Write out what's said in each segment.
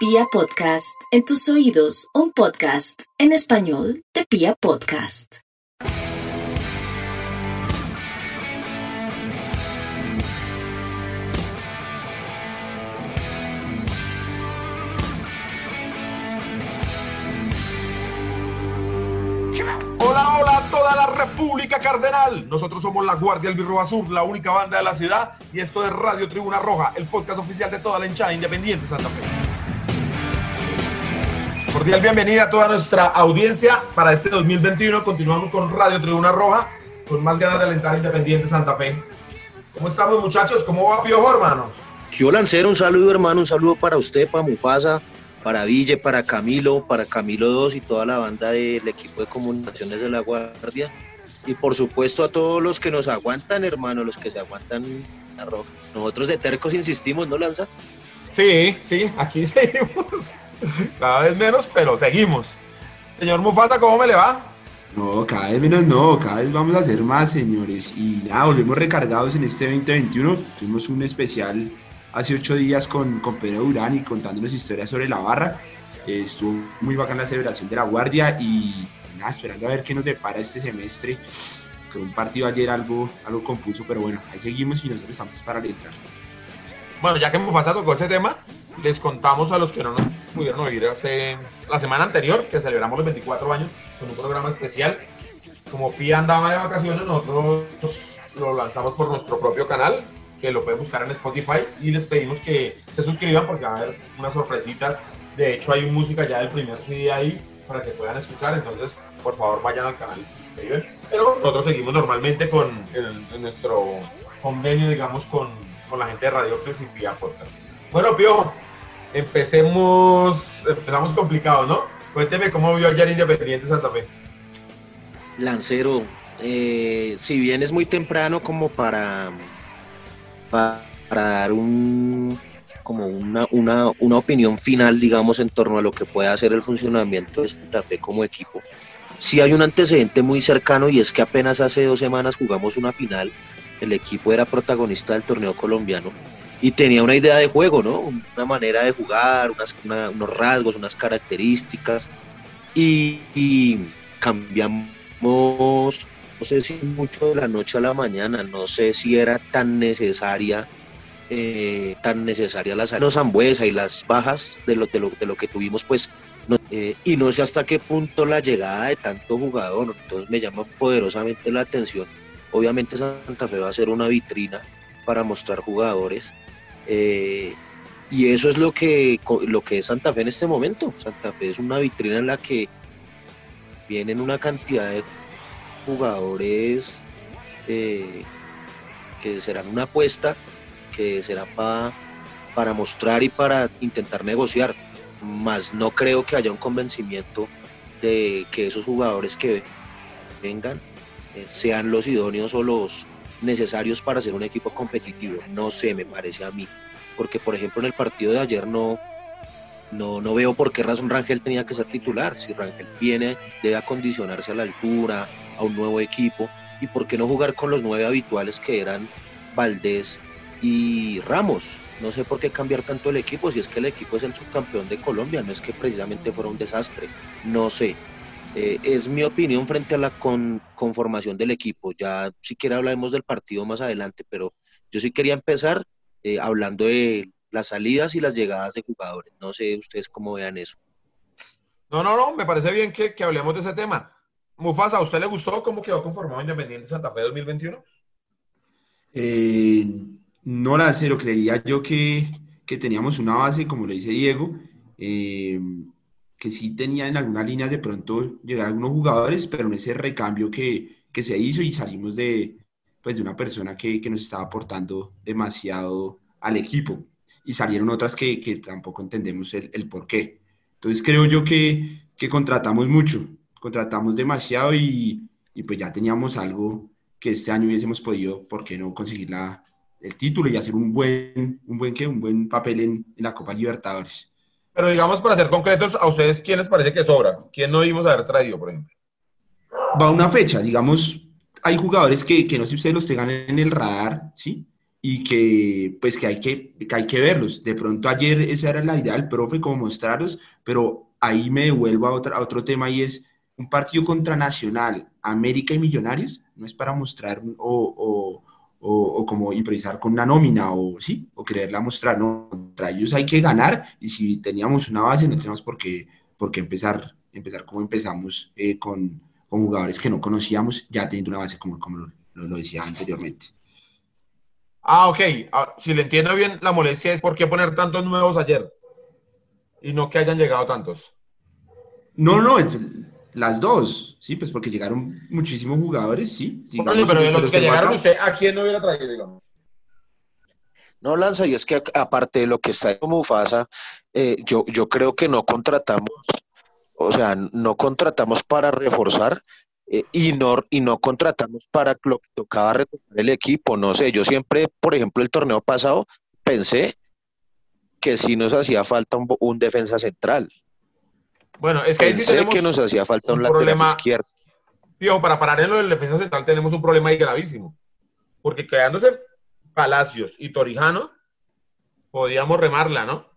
Pia Podcast, en tus oídos, un podcast en español de Pia Podcast. Hola, hola a toda la República Cardenal. Nosotros somos la Guardia del Birro Azul, la única banda de la ciudad, y esto es Radio Tribuna Roja, el podcast oficial de toda la hinchada independiente de Santa Fe. Cordial bienvenida a toda nuestra audiencia para este 2021. Continuamos con Radio Tribuna Roja, con más ganas de alentar Independiente Santa Fe. ¿Cómo estamos, muchachos? ¿Cómo va Piojo, hermano? Yo Lancero, un saludo, hermano, un saludo para usted, para Mufasa, para Ville, para Camilo, para Camilo 2 y toda la banda del equipo de comunicaciones de la Guardia. Y por supuesto a todos los que nos aguantan, hermano, los que se aguantan la roja. Nosotros de tercos insistimos, ¿no, Lanza? Sí, sí, aquí seguimos. Cada vez menos, pero seguimos. Señor Mufasa, ¿cómo me le va? No, cada vez menos no, cada vez vamos a hacer más, señores. Y nada, volvemos recargados en este 2021. Tuvimos un especial hace ocho días con, con Pedro Durán y contándonos historias sobre la barra. Eh, estuvo muy bacana la celebración de la guardia y nada, esperando a ver qué nos depara este semestre. Con un partido ayer algo, algo confuso, pero bueno, ahí seguimos y nosotros estamos para alentar. Bueno, ya que Mufasa tocó este tema, les contamos a los que no nos pudieron oír hace la semana anterior, que celebramos los 24 años con un programa especial. Como Pia andaba de vacaciones, nosotros lo lanzamos por nuestro propio canal, que lo pueden buscar en Spotify, y les pedimos que se suscriban porque va a haber unas sorpresitas. De hecho, hay música ya del primer CD ahí para que puedan escuchar, entonces por favor vayan al canal y se suscriben. Pero nosotros seguimos normalmente con en nuestro convenio, digamos, con, con la gente de Radio Cres y Pia Podcast. Bueno, Pio, empecemos, empezamos complicado, ¿no? Cuénteme cómo vio ayer Independiente Santa Fe. Lancero, eh, si bien es muy temprano como para, para, para dar un como una, una, una, opinión final, digamos, en torno a lo que puede hacer el funcionamiento de Santa Fe como equipo. Sí hay un antecedente muy cercano y es que apenas hace dos semanas jugamos una final, el equipo era protagonista del torneo colombiano y tenía una idea de juego, ¿no? Una manera de jugar, unas, una, unos rasgos, unas características y, y cambiamos no sé si mucho de la noche a la mañana, no sé si era tan necesaria, eh, tan necesaria la salida Zambuesa y las bajas de lo, de lo, de lo que tuvimos, pues, no, eh, y no sé hasta qué punto la llegada de tanto jugador, entonces me llama poderosamente la atención. Obviamente Santa Fe va a ser una vitrina para mostrar jugadores. Eh, y eso es lo que, lo que es Santa Fe en este momento. Santa Fe es una vitrina en la que vienen una cantidad de jugadores eh, que serán una apuesta, que será pa, para mostrar y para intentar negociar. Más no creo que haya un convencimiento de que esos jugadores que vengan eh, sean los idóneos o los necesarios para ser un equipo competitivo. No sé, me parece a mí. Porque, por ejemplo, en el partido de ayer no, no, no veo por qué razón Rangel tenía que ser titular. Si Rangel viene, debe acondicionarse a la altura, a un nuevo equipo. ¿Y por qué no jugar con los nueve habituales que eran Valdés y Ramos? No sé por qué cambiar tanto el equipo, si es que el equipo es el subcampeón de Colombia, no es que precisamente fuera un desastre. No sé. Eh, es mi opinión frente a la con, conformación del equipo. Ya siquiera hablaremos del partido más adelante, pero yo sí quería empezar eh, hablando de las salidas y las llegadas de jugadores. No sé ustedes cómo vean eso. No, no, no, me parece bien que, que hablemos de ese tema. Mufasa, ¿a usted le gustó cómo quedó conformado Independiente Santa Fe 2021? Eh, no, Lancero, creería yo que, que, teníamos una base, como lo dice Diego, eh, que sí tenía en algunas líneas de pronto llegar algunos jugadores, pero en ese recambio que, que se hizo y salimos de, pues, de una persona que, que nos estaba aportando demasiado al equipo y salieron otras que, que tampoco entendemos el, el, por qué. Entonces creo yo que, que contratamos mucho, contratamos demasiado y, y, pues ya teníamos algo que este año hubiésemos podido, ¿por qué no conseguir la, el título y hacer un buen, un buen, ¿qué? Un buen papel en, en la Copa Libertadores? Pero digamos, para ser concretos, ¿a ustedes quién les parece que sobra? ¿Quién no vimos haber traído, por ejemplo? Va una fecha, digamos, hay jugadores que, que no sé si ustedes los tengan en el radar, ¿sí? y que pues que hay que, que hay que verlos. De pronto ayer esa era la idea del profe, como mostrarlos, pero ahí me devuelvo a, otra, a otro tema y es un partido contra Nacional, América y Millonarios, no es para mostrar o, o, como improvisar con una nómina o sí, o quererla mostrar, no, contra ellos hay que ganar y si teníamos una base no tenemos por qué, por qué empezar, empezar como empezamos eh, con, con, jugadores que no conocíamos, ya teniendo una base como, como lo, lo decía anteriormente. Ah, ok. Ah, si le entiendo bien, la molestia es por qué poner tantos nuevos ayer y no que hayan llegado tantos. No, no, las dos, sí, pues porque llegaron muchísimos jugadores, sí. pero de los que llegaron, ¿usted a quién no hubiera traído, digamos? No, Lanza, y es que aparte de lo que está en Mufasa, eh, yo, yo creo que no contratamos, o sea, no contratamos para reforzar eh, y, no, y no contratamos para lo que tocaba retomar el equipo. No sé, yo siempre, por ejemplo, el torneo pasado pensé que sí nos hacía falta un defensa central. Bueno, es que ahí sí tenemos que nos hacía falta un, problema izquierdo. Para parar en lo del defensa central tenemos un problema ahí gravísimo. Porque quedándose Palacios y Torijano, podíamos remarla, ¿no?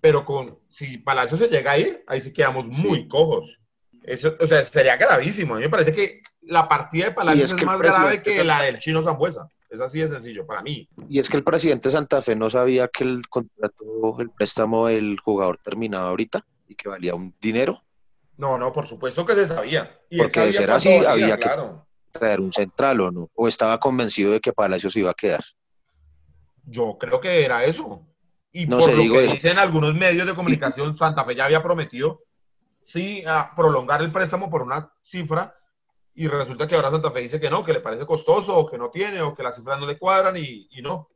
Pero con si Palacios se llega a ir, ahí sí quedamos muy cojos. Eso, o sea, sería gravísimo. A mí me parece que la partida de Palacios es, más grave que la del chino Zambuesa. Es así de sencillo para mí. Y es que el presidente Santa Fe no sabía que el contrato, el préstamo del jugador terminaba ahorita y que valía un dinero. No, no, por supuesto que se sabía. Y Porque de ser así, había que traer un central o no. O estaba convencido de que Palacios iba a quedar. Yo creo que era eso. Y no por lo que dicen algunos medios de comunicación, Santa Fe ya había prometido, sí, a prolongar el préstamo por una cifra. Y resulta que ahora Santa Fe dice que no, que le parece costoso, o que no tiene, o que las cifras no le cuadran, y, y no.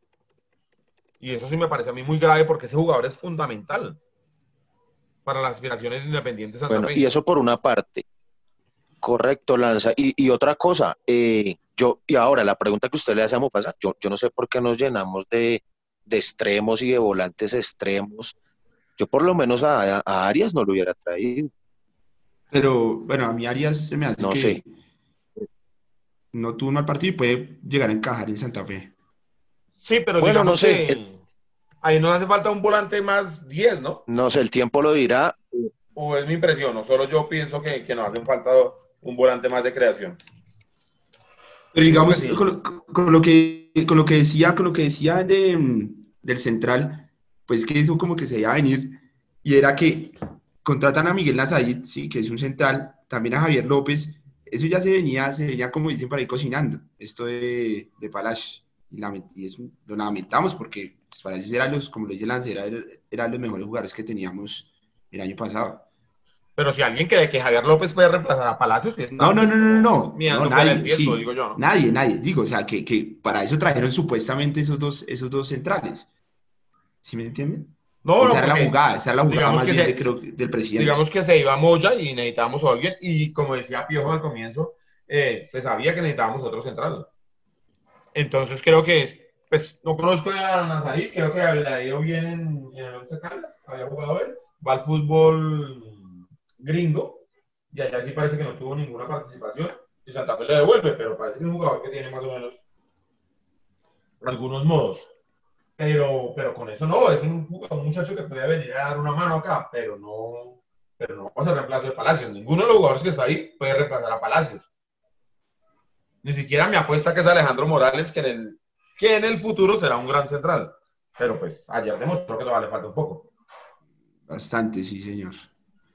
Y eso sí me parece a mí muy grave porque ese jugador es fundamental para las aspiraciones independientes bueno, Y eso por una parte. Correcto, Lanza. Y, otra cosa, eh, yo, y ahora la pregunta que usted le hace a Mopasa, yo, yo no sé por qué nos llenamos de, extremos y de volantes extremos. Yo por lo menos a, Arias no lo hubiera traído. Pero bueno, a mí Arias se me hace no sé. no tuvo un mal partido y puede llegar a encajar en Santa Fe. Sí, pero bueno, no sé ahí nos hace falta un volante más 10, ¿no? No sé, el tiempo lo dirá. O es mi impresión, no solo yo pienso que, que nos hace falta un volante más de creación. Pero digamos, con, lo que, con lo que decía, con lo que decía de, del central, pues que eso como que se iba a venir, y era que contratan a Miguel Nazaid, sí, que es un central, también a Javier López, eso ya se venía, se venía como dicen para ir cocinando, esto de, de Palacio, y, y lo lamentamos porque para ellos eran los, como lo dice Lancera, eran los mejores jugadores que teníamos el año pasado. Pero si alguien cree que Javier López puede reemplazar a Palacios, que no, no, no, no, no, no, nadie, digo yo, nadie, nadie, digo, o sea, que, que, para eso trajeron supuestamente esos dos, esos dos centrales. ¿Sí me entienden? No, esa no, era la jugada, esa era la jugada más bien creo, del presidente. Digamos que se iba Moya y necesitábamos a alguien, y como decía Piojo al comienzo, eh, se sabía que necesitábamos otro central. Entonces creo que es, pues no conozco a Nazarí, creo que había ido bien en, en el Once Caldas, había jugado él, va al fútbol gringo, y allá sí parece que no tuvo ninguna participación, y Santa Fe le devuelve, pero parece que es un jugador que tiene más o menos algunos modos. Pero, pero con eso no, es un, un muchacho que puede venir a dar una mano acá, pero no, pero no va a ser reemplazo de Palacios. Ninguno de los jugadores que está ahí puede reemplazar a Palacios. Ni siquiera me apuesta que es Alejandro Morales, que en el que en el futuro será un gran central. Pero pues ayer demostró que todavía le falta un poco. Bastante, sí, señor.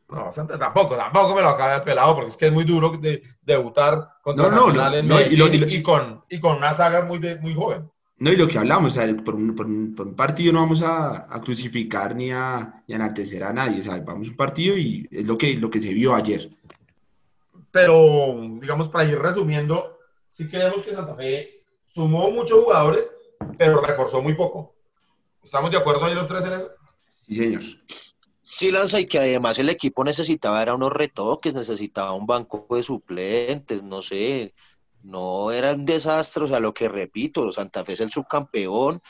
No, bastante tampoco, tampoco me lo acaba de pelado porque es que es muy duro de, debutar contra no, Nacional en y, con, y con una saga muy, muy joven. No, y lo que hablamos, o sea, por, un, por, un, partido no vamos a, a crucificar ni a, ni a enaltecer a nadie, o sea, vamos a un partido y es lo que, lo que se vio ayer. Pero, digamos, para ir resumiendo, sí creemos que Santa Fe sumó muchos jugadores, pero reforzó muy poco. ¿Estamos de acuerdo ahí los tres en eso? Sí, señor. Sí, Lanza, y que además el equipo necesitaba era unos retoques, necesitaba un banco de suplentes, no sé, no era un desastre, o sea, lo que repito, Santa Fe es el subcampeón,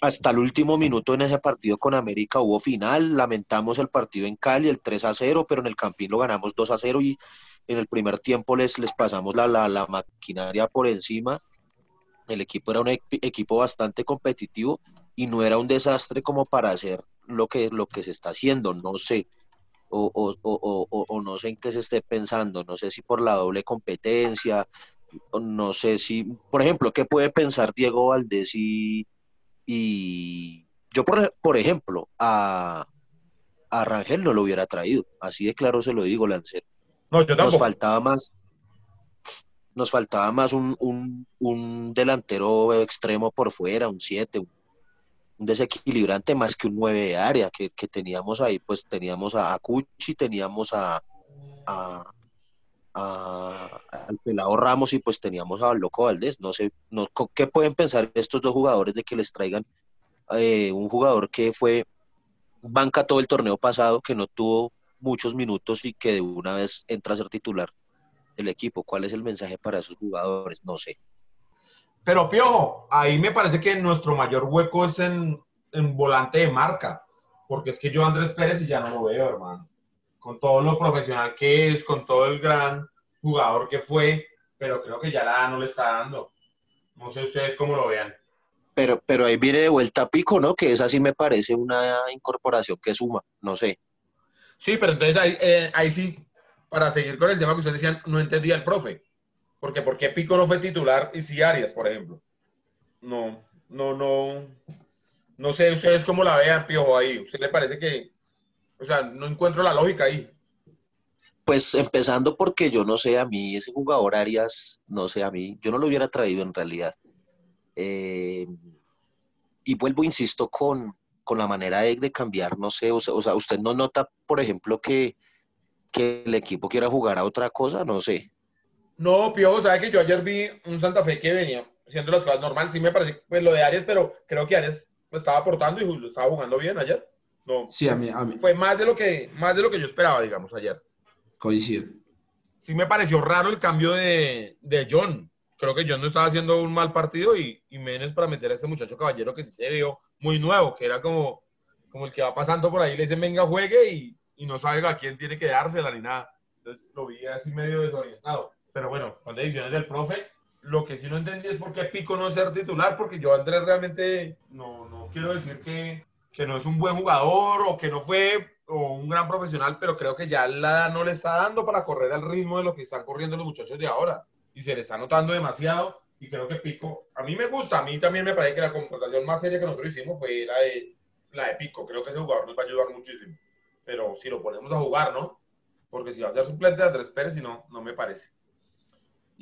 hasta el último minuto en ese partido con América hubo final, lamentamos el partido en Cali, el 3 a 0, pero en el Campín lo ganamos 2 a 0 y en el primer tiempo les, les pasamos la, la, la maquinaria por encima El equipo era un equipo bastante competitivo y no era un desastre como para hacer lo que, lo que se está haciendo, no sé. O, o, o, o, no sé en qué se esté pensando, no sé si por la doble competencia, no sé si, por ejemplo, ¿qué puede pensar Diego Valdés y, y yo, por, por ejemplo, a, a Rangel no lo hubiera traído, así de claro se lo digo, Lancero. No, yo Nos faltaba más, nos faltaba más un, un, un delantero extremo por fuera, un 7, un, desequilibrante más que un 9 de área que, que, teníamos ahí, pues teníamos a Cuchi, teníamos a, a, al pelado Ramos y pues teníamos a Loco Valdés. No sé, no, ¿qué pueden pensar estos dos jugadores de que les traigan eh, un jugador que fue banca todo el torneo pasado, que no tuvo muchos minutos y que de una vez entra a ser titular del equipo? ¿Cuál es el mensaje para esos jugadores? No sé. Pero Piojo, ahí me parece que nuestro mayor hueco es en, en volante de marca, porque es que yo Andrés Pérez y ya no lo veo, hermano. Con todo lo profesional que es, con todo el gran jugador que fue, pero creo que ya la no le está dando. No sé ustedes cómo lo vean. Pero, pero ahí viene de vuelta Pico, ¿no? Que esa sí me parece una incorporación que suma, no sé. Sí, pero entonces ahí, eh, ahí sí, para seguir con el tema que ustedes decían, no entendía el profe. Porque ¿por qué Pico no fue titular y si Arias, por ejemplo? No, no, no. No sé ustedes cómo la vean, Piojo, ahí. ¿Usted le parece que, o sea, no encuentro la lógica ahí? Pues empezando porque yo no sé, a mí ese jugador Arias, no sé, a mí, yo no lo hubiera traído en realidad. Eh, y vuelvo, insisto, con, con la manera de, cambiar, no sé, o sea, usted no nota, por ejemplo, que, que el equipo quiera jugar a otra cosa, no sé. No, Piojo, sabe que yo ayer vi un Santa Fe que venía haciendo las cosas normal, sí me parece pues lo de Arias, pero creo que Arias lo estaba aportando y lo estaba jugando bien ayer. No, sí, a mí, a mí. Fue más de lo que más de lo que yo esperaba, digamos, ayer. Coincido. Sí me pareció raro el cambio de, de John. Creo que John no estaba haciendo un mal partido y, y menos para meter a este muchacho caballero que sí se vio muy nuevo, que era como, como el que va pasando por ahí, le dicen venga, juegue y, y no sabe a quién tiene que dársela ni nada. Entonces lo vi así medio desorientado. Pero bueno, con decisiones del profe, lo que sí no entendí es por qué Pico no ser titular, porque yo Andrés realmente no, no quiero decir que, que, no es un buen jugador o que no fue o un gran profesional, pero creo que ya la edad no le está dando para correr al ritmo de lo que están corriendo los muchachos de ahora. Y se le está notando demasiado. Y creo que Pico, a mí me gusta, a mí también me parece que la contratación más seria que nosotros hicimos fue la de, la de Pico. Creo que ese jugador nos va a ayudar muchísimo. Pero si lo ponemos a jugar, ¿no? Porque si va a ser suplente de Andrés Pérez, y no, no me parece.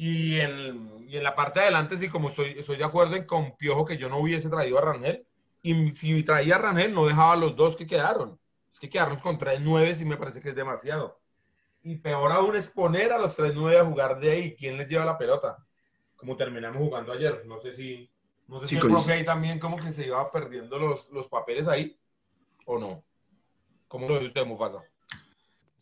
Y en, y en, la parte de adelante, sí, como estoy, estoy de acuerdo en con Piojo que yo no hubiese traído a Rangel. Y si traía a Rangel, no dejaba a los dos que quedaron. Es que quedarnos con tres nueve sí me parece que es demasiado. Y peor aún es poner a los tres nueve a jugar de ahí. ¿Quién les lleva la pelota? Como terminamos jugando ayer. No sé si, no sé si el profe ahí también como que se iba perdiendo los, los papeles ahí o no. ¿Cómo lo ve usted, Mufasa?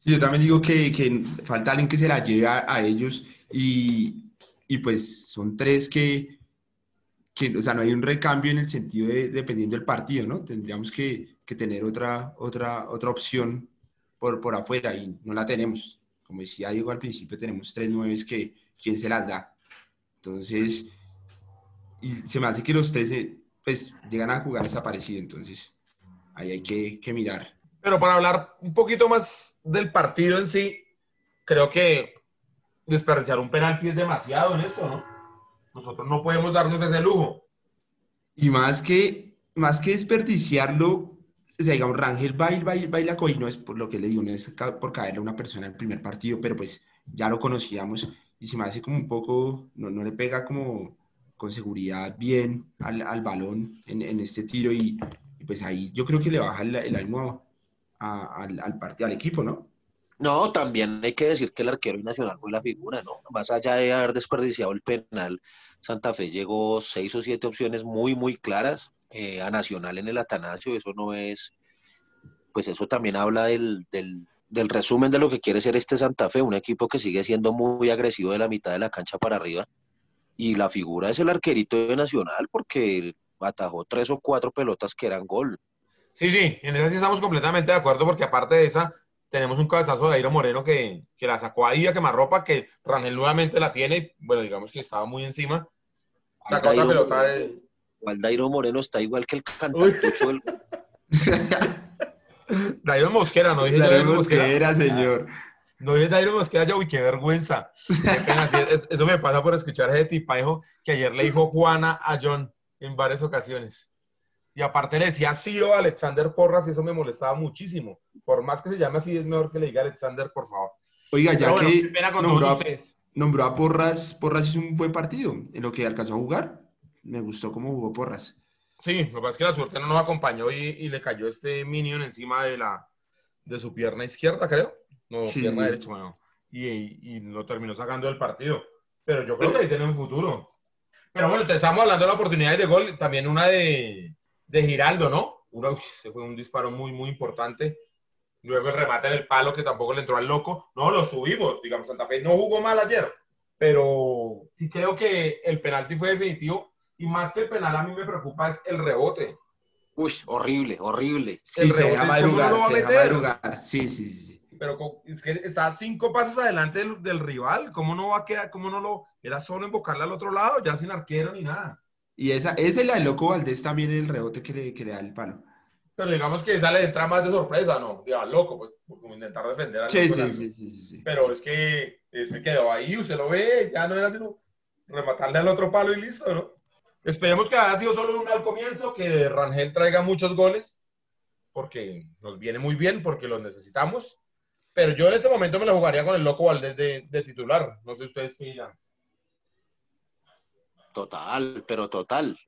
Yo también digo que, que falta alguien que se la lleve a, a ellos y, y, pues son tres que, que, o sea, no hay un recambio en el sentido de dependiendo del partido, ¿no? Tendríamos que, que tener otra, otra, otra opción por, por afuera y no la tenemos. Como decía Diego al principio, tenemos tres nueves que quién se las da. Entonces, y se me hace que los tres pues llegan a jugar desaparecido, entonces ahí hay que, que mirar. Pero para hablar un poquito más del partido en sí, creo que desperdiciar un penalti es demasiado en esto, ¿no? Nosotros no podemos darnos ese lujo. Y más que, más que desperdiciarlo, o sea, digamos, Rangel baila, baila, baila y no es por lo que le digo, no es por caerle a una persona en el primer partido, pero pues ya lo conocíamos y se me hace como un poco, no, no le pega como con seguridad bien al, al balón en, en, este tiro y, y, pues ahí yo creo que le baja el, el ánimo al, al, partido, al equipo, ¿no? No, también hay que decir que el arquero nacional fue la figura, ¿no? Más allá de haber desperdiciado el penal, Santa Fe llegó seis o siete opciones muy, muy claras eh, a Nacional en el Atanasio. Eso no es, pues eso también habla del, del, del, resumen de lo que quiere ser este Santa Fe, un equipo que sigue siendo muy agresivo de la mitad de la cancha para arriba. Y la figura es el arquerito de Nacional porque atajó tres o cuatro pelotas que eran gol. Sí, sí, en eso sí estamos completamente de acuerdo porque aparte de esa tenemos un cabezazo de Airo Moreno que, que la sacó ahí a quemarropa, que Rangel nuevamente la tiene, bueno, digamos que estaba muy encima. Sacó otra pelota Moreno. de... Aldairo Moreno está igual que el cantantucho del Dairo Mosquera, no dije Dairo Mosquera. era, señor. No dije Dairo Mosquera, ya, uy, qué vergüenza. Qué pena, sí, es- eso me pasa por escuchar ese tipajo que ayer le dijo Juana a John en varias ocasiones. Y aparte le decía Ciro a Alexander Porras y eso me molestaba muchísimo. Por más que se llame así, es mejor que le diga Alexander, por favor. Oiga, ya bueno, que pena con nombró, todos a- ustedes. nombró a Porras, Porras hizo un buen partido. En lo que alcanzó a jugar, me gustó cómo jugó Porras. Sí, lo que pasa es que la suerte no nos acompañó y, y le cayó este minion encima de la de su pierna izquierda, creo. No, Sí, pierna sí. derecha, bueno. Y, y lo terminó sacando del partido. Pero yo creo que ahí tiene un futuro. Pero bueno, te estamos hablando de la oportunidad de gol, también una de, de Giraldo, ¿no? Una, uy, ese fue un disparo muy, muy importante. Luego el remate en el palo que tampoco le entró al loco. No, lo subimos, digamos, Santa Fe no jugó mal ayer, pero sí creo que el penalti fue definitivo y más que el penal a mí me preocupa es el rebote. Uy, horrible, horrible. Sí, El se rebote, deja ¿cómo madrugar, no lo va a se deja meter? madrugar. Sí, sí, sí. Pero es que está cinco pasos adelante del, del rival. ¿Cómo no va a quedar? ¿Cómo no lo...? Era solo invocarle al otro lado, ya sin arquero ni nada. Y esa, esa es la del Loco Valdés también el rebote que le, que le da el palo. Pero digamos que esa le entra más de sorpresa, ¿no? Ya, loco, pues, por intentar defender al Sí, sí, sí, sí. Pero es que ese quedó ahí, usted lo ve, ya no era sino rematarle al otro palo y listo, ¿no? Esperemos que haya sido solo un mal comienzo, que Rangel traiga muchos goles, porque nos viene muy bien, porque los necesitamos. Pero yo en este momento me la jugaría con el Loco Valdés de, de titular. No sé ustedes qué dirán. Total, pero total.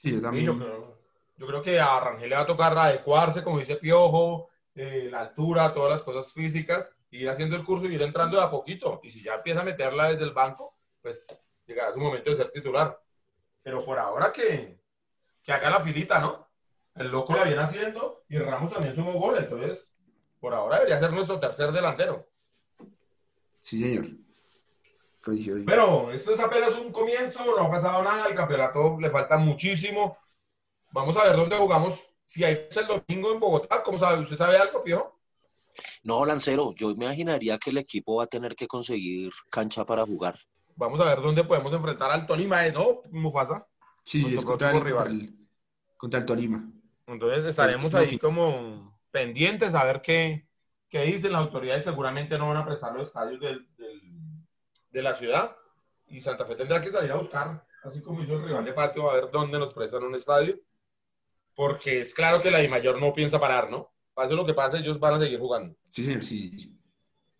Sí, yo Sí, también. yo, creo, yo creo que a Rangel le va a tocar adecuarse, como dice Piojo, eh, la altura, todas las cosas físicas, ir haciendo el curso y ir entrando de a poquito. Y si ya empieza a meterla desde el banco, pues llegará su momento de ser titular. Pero por ahora que, que haga la filita, ¿no? El loco la viene haciendo y Ramos también sumó gol, entonces por ahora debería ser nuestro tercer delantero. Sí, señor. Coincido. Pero esto es apenas un comienzo, no ha pasado nada, el campeonato le falta muchísimo. Vamos a ver dónde jugamos. Si hay fecha el domingo en Bogotá, ¿cómo sabe? ¿Usted sabe algo, Pío? No, Lancero, yo imaginaría que el equipo va a tener que conseguir cancha para jugar. Vamos a ver dónde podemos enfrentar al Tolima, ¿eh? ¿no, Mufasa? Sí, nuestro es contra el, próximo contra, el, contra el Tolima. Entonces estaremos El- ahí como pendientes a ver qué, qué dicen las autoridades. Seguramente no van a prestar los estadios del- del- de la ciudad y Santa Fe tendrá que salir a buscar, así como hizo el rival de patio, a ver dónde nos prestan un estadio. Porque es claro que la I mayor no piensa parar, ¿no? Pase lo que pase, ellos van a seguir jugando. Sí, señor, sí.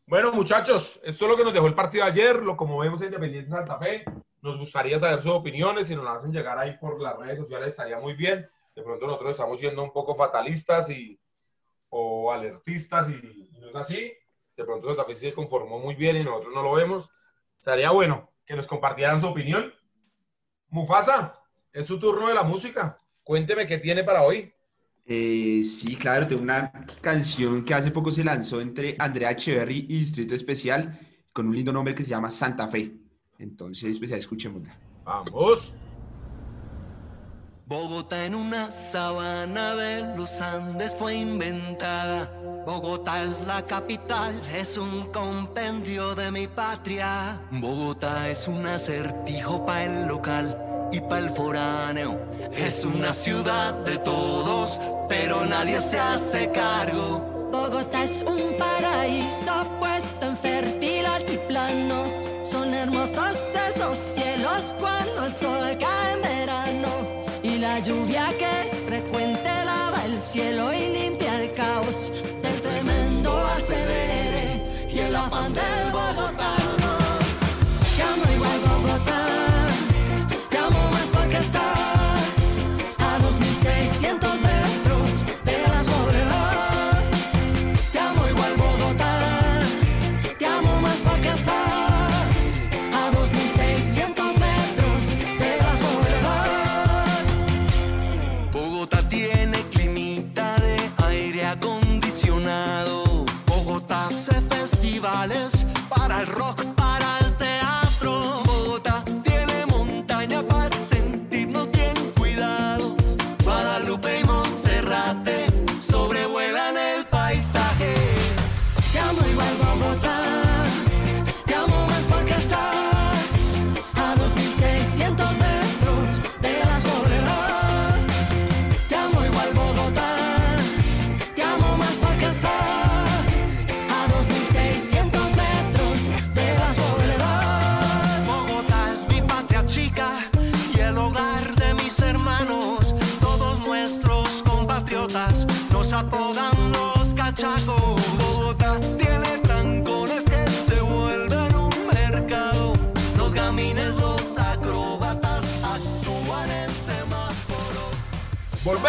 Bueno, muchachos, esto es lo que nos dejó el partido ayer, lo como vemos a Independiente Santa Fe. Nos gustaría saber sus opiniones, si nos las hacen llegar ahí por las redes sociales estaría muy bien. De pronto nosotros estamos siendo un poco fatalistas y, o alertistas y, y no es así. De pronto Santa Fe se conformó muy bien y nosotros no lo vemos. Sería bueno que nos compartieran su opinión. Mufasa, es su turno de la música. Cuénteme qué tiene para hoy. Eh, sí, claro, tengo una canción que hace poco se lanzó entre Andrea Echeverry y Distrito Especial con un lindo nombre que se llama Santa Fe. Entonces, pues ya escuchémosla. Vamos. Bogotá en una sabana de los Andes fue inventada. Bogotá es la capital, es un compendio de mi patria. Bogotá es un acertijo para el local y para el foráneo. Es una ciudad de todos, pero nadie se hace cargo. Bogotá es un paraíso puesto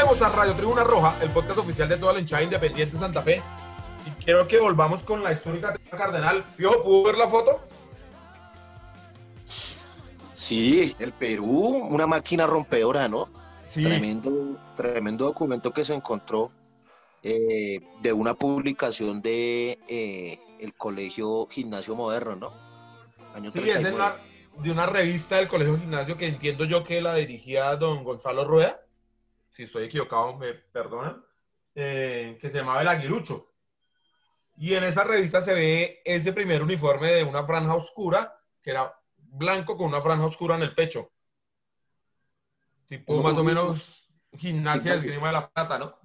Volvemos a Radio Tribuna Roja, el podcast oficial de toda la hinchada independiente de Santa Fe. Y quiero que volvamos con la histórica Cardenal. ¿Piojo, pudo ver la foto? Sí, el Perú, una máquina rompedora, ¿no? Sí. Tremendo, tremendo documento que se encontró eh, de una publicación de eh, el Colegio Gimnasio Moderno, ¿no? Año Sí, es de 39. una, de una revista del Colegio Gimnasio que entiendo yo que la dirigía don Gonzalo Rueda. Si estoy equivocado, me perdonan. eh, que se llamaba El Aguilucho. Y en esa revista se ve ese primer uniforme de una franja oscura, que era blanco con una franja oscura en el pecho. Tipo más o menos gimnasia de esgrima de la plata, ¿no?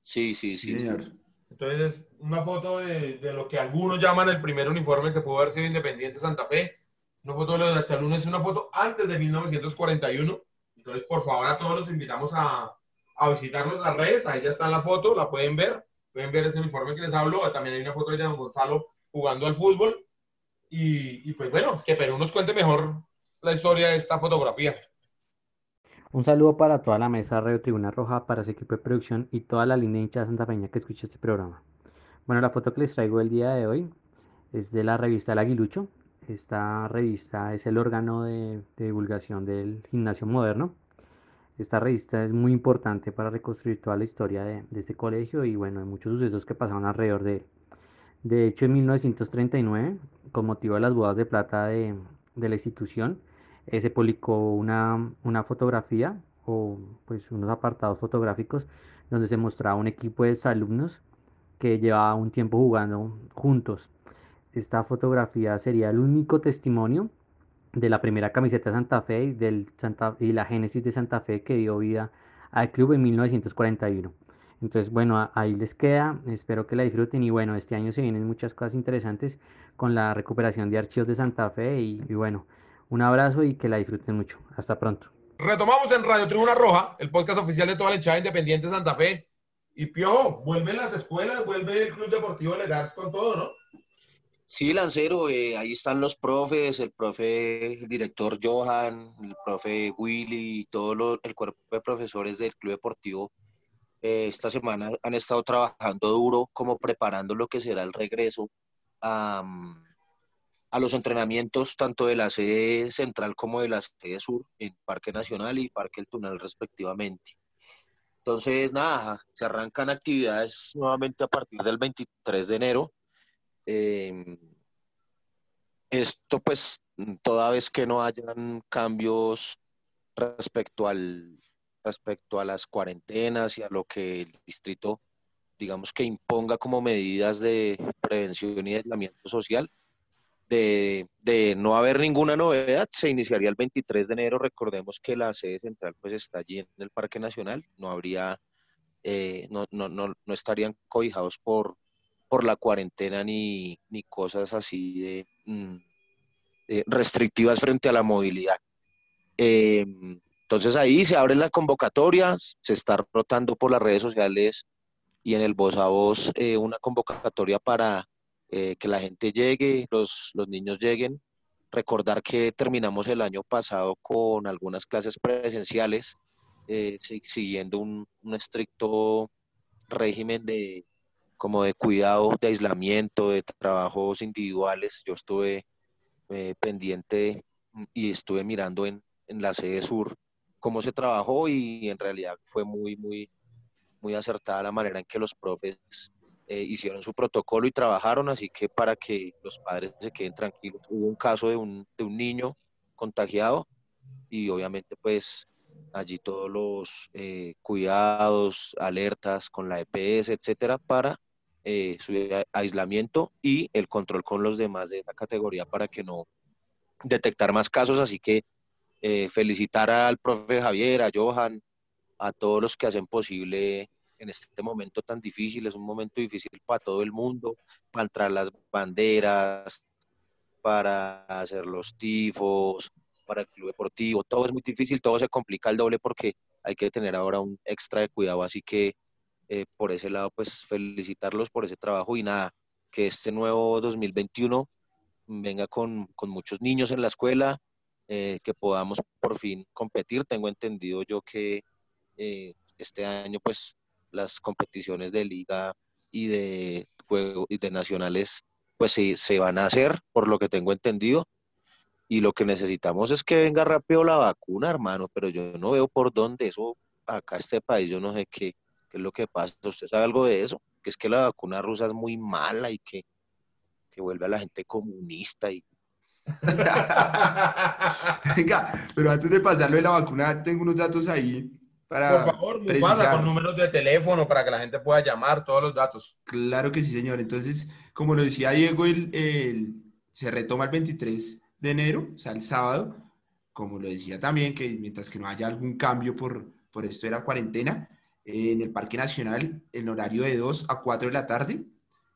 Sí, sí, sí. señor. Entonces, una foto de, de lo que algunos llaman el primer uniforme que pudo haber sido Independiente Santa Fe. Una foto de lo de la Chaluna es una foto antes de 1941. Entonces, por favor, a todos los invitamos a, a visitar nuestras redes. Ahí ya está la foto, la pueden ver. Pueden ver ese uniforme que les hablo. También hay una foto de don Gonzalo jugando al fútbol. Y, pues bueno, que Perú nos cuente mejor la historia de esta fotografía. Un saludo para toda la mesa de Radio Tribuna Roja, para su equipo de producción y toda la línea hinchada Santa Peña que escucha este programa. Bueno, la foto que les traigo el día de hoy es de la revista El Aguilucho. Esta revista es el órgano de, de divulgación del gimnasio moderno. Esta revista es muy importante para reconstruir toda la historia de, este colegio y bueno, de muchos sucesos que pasaron alrededor de él. De hecho, en 1939, con motivo de las bodas de plata de, de la institución, eh, se publicó una, una fotografía o pues unos apartados fotográficos donde se mostraba un equipo de alumnos que llevaba un tiempo jugando juntos. Esta fotografía sería el único testimonio de la primera camiseta de Santa Fe y, del Santa, y la génesis de Santa Fe que dio vida al club en 1941. Entonces, bueno, ahí les queda, espero que la disfruten y bueno, este año se vienen muchas cosas interesantes con la recuperación de archivos de Santa Fe y, y bueno, un abrazo y que la disfruten mucho. Hasta pronto. Retomamos en Radio Tribuna Roja, el podcast oficial de toda la hinchada independiente de Santa Fe. Y Piojo, vuelven las escuelas, vuelve el Club Deportivo Legars con todo, ¿no? Sí, Lancero, eh, ahí están los profes, el profe, el director Johan, el profe Willy todo lo- el cuerpo de profesores del Club Deportivo. eh, esta semana han estado trabajando duro, como preparando lo que será el regreso a, mm, a los entrenamientos tanto de la sede central como de la sede sur en Parque Nacional y Parque El Tunal respectivamente. Entonces, nada, se arrancan actividades nuevamente a partir del 23 de enero. Eh, esto pues toda vez que no hayan cambios respecto al respecto a las cuarentenas y a lo que el distrito digamos que imponga como medidas de prevención y aislamiento social de, de no haber ninguna novedad se iniciaría el 23 de enero. Recordemos que la sede central pues está allí en el Parque Nacional. No habría eh, no, no, no, no estarían cobijados por por la cuarentena ni, ni cosas así de, mm, de restrictivas frente a la movilidad. Eh, entonces ahí se abren las convocatorias, se está rotando por las redes sociales y en el voz a voz eh, una convocatoria para eh, que la gente llegue, los, los niños lleguen. Recordar que terminamos el año pasado con algunas clases presenciales, eh, si- siguiendo un estricto régimen de, como de cuidado, de aislamiento, de trabajos individuales. Yo estuve eh, pendiente y estuve mirando en, en la sede sur cómo se trabajó y en realidad fue muy, muy, muy acertada la manera en que los profes eh, hicieron su protocolo y trabajaron, así que para que los padres se queden tranquilos. Hubo un caso de un, de un niño contagiado y obviamente pues allí todos los eh, cuidados, alertas con la EPS, etcétera, para eh, su aislamiento y el control con los demás de esa categoría para que no detectar más casos. Así que eh, felicitar al profe Javier, a Johan, a todos los que hacen posible en este momento tan difícil, es un momento difícil para todo el mundo, para entrar las banderas, para hacer los tifos, para el club deportivo, todo es muy difícil, todo se complica el doble porque hay que tener ahora un extra de cuidado, así que eh, por ese lado, pues felicitarlos por ese trabajo y nada, que este nuevo 2021 venga con, con muchos niños en la escuela, eh, que podamos por fin competir. Tengo entendido yo que eh, este año pues las competiciones de liga y de juego y de nacionales pues sí, se van a hacer, por lo que tengo entendido. Y lo que necesitamos es que venga rápido la vacuna, hermano, pero yo no veo por dónde eso, acá este país, yo no sé qué, qué es lo que pasa. ¿Usted sabe algo de eso? Que es que la vacuna rusa es muy mala y que, que vuelve a la gente comunista y Venga, pero antes de pasarlo de la vacuna, tengo unos datos ahí para. Por favor, pasa con números de teléfono para que la gente pueda llamar, todos los datos. Claro que sí, señor. Entonces, como lo decía Diego, el, se retoma el 23 de enero, o sea, el sábado. Como lo decía también, que mientras que no haya algún cambio por, por esto de la cuarentena, en el Parque Nacional, en horario de 2 a 4 de la tarde,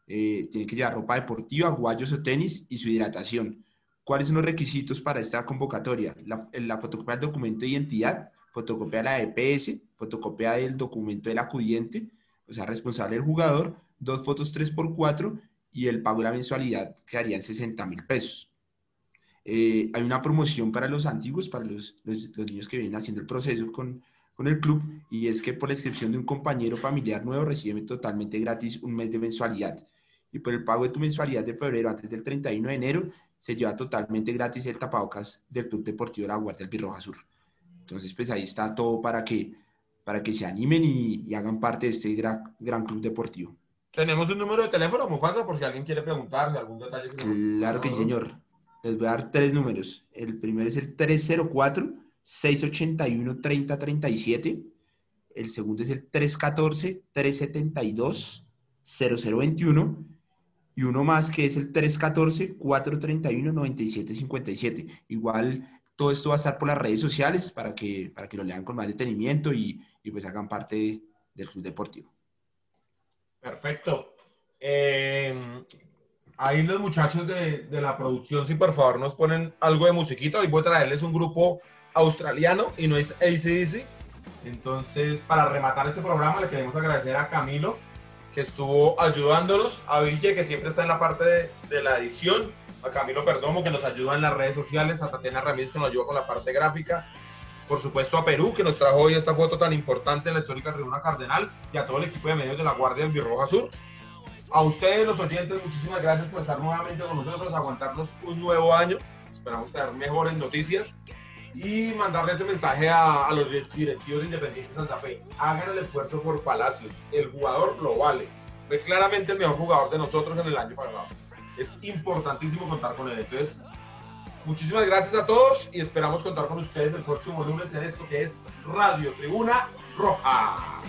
eh, tiene que llevar ropa deportiva, guayos o tenis y su hidratación. ¿Cuáles son los requisitos para esta convocatoria? La, la fotocopia del documento de identidad, fotocopia de la EPS, fotocopia del documento del acudiente, o sea, responsable del jugador, dos fotos 3x4 y el pago de la mensualidad que harían 60 mil pesos. Eh, hay una promoción para los antiguos, para los, los, los, niños que vienen haciendo el proceso con, con el club, y es que por la inscripción de un compañero familiar nuevo reciben totalmente gratis un mes de mensualidad. Y por el pago de tu mensualidad de febrero antes del 31 de enero, se lleva totalmente gratis el tapabocas del Club Deportivo de la Guardia del Birroja Sur. Entonces, pues ahí está todo para que, para que se animen y, y hagan parte de este gran, gran, club deportivo. Tenemos un número de teléfono, Mufasa, por si alguien quiere preguntar, si algún detalle. Que claro que sí, señor. Les voy a dar tres números. El primero es el 304-681-3037. El segundo es el 314-372-0021 y uno más que es el 314-431-9757. Igual todo esto va a estar por las redes sociales para que, para que lo lean con más detenimiento y, y pues hagan parte de, del club deportivo. Perfecto. Eh, ahí los muchachos de, de, la producción, si por favor nos ponen algo de musiquita, hoy voy a traerles un grupo australiano y no es ACDC. Entonces, para rematar este programa, le queremos agradecer a Camilo que estuvo ayudándonos, a Ville, que siempre está en la parte de, de, la edición, a Camilo Perdomo, que nos ayuda en las redes sociales, a Tatiana Ramírez, que nos ayuda con la parte gráfica, por supuesto a Perú, que nos trajo hoy esta foto tan importante en la histórica tribuna Cardenal, y a todo el equipo de medios de la Guardia del Birroja Sur. A ustedes, los oyentes, muchísimas gracias por estar nuevamente con nosotros, aguantarnos un nuevo año. Esperamos tener mejores noticias y mandarle ese mensaje a, los directivos de Independiente Santa Fe. Hagan el esfuerzo por Palacios. El jugador lo vale. Fue claramente el mejor jugador de nosotros en el año pasado. Es importantísimo contar con él. Entonces, muchísimas gracias a todos y esperamos contar con ustedes el próximo lunes en esto que es Radio Tribuna Roja.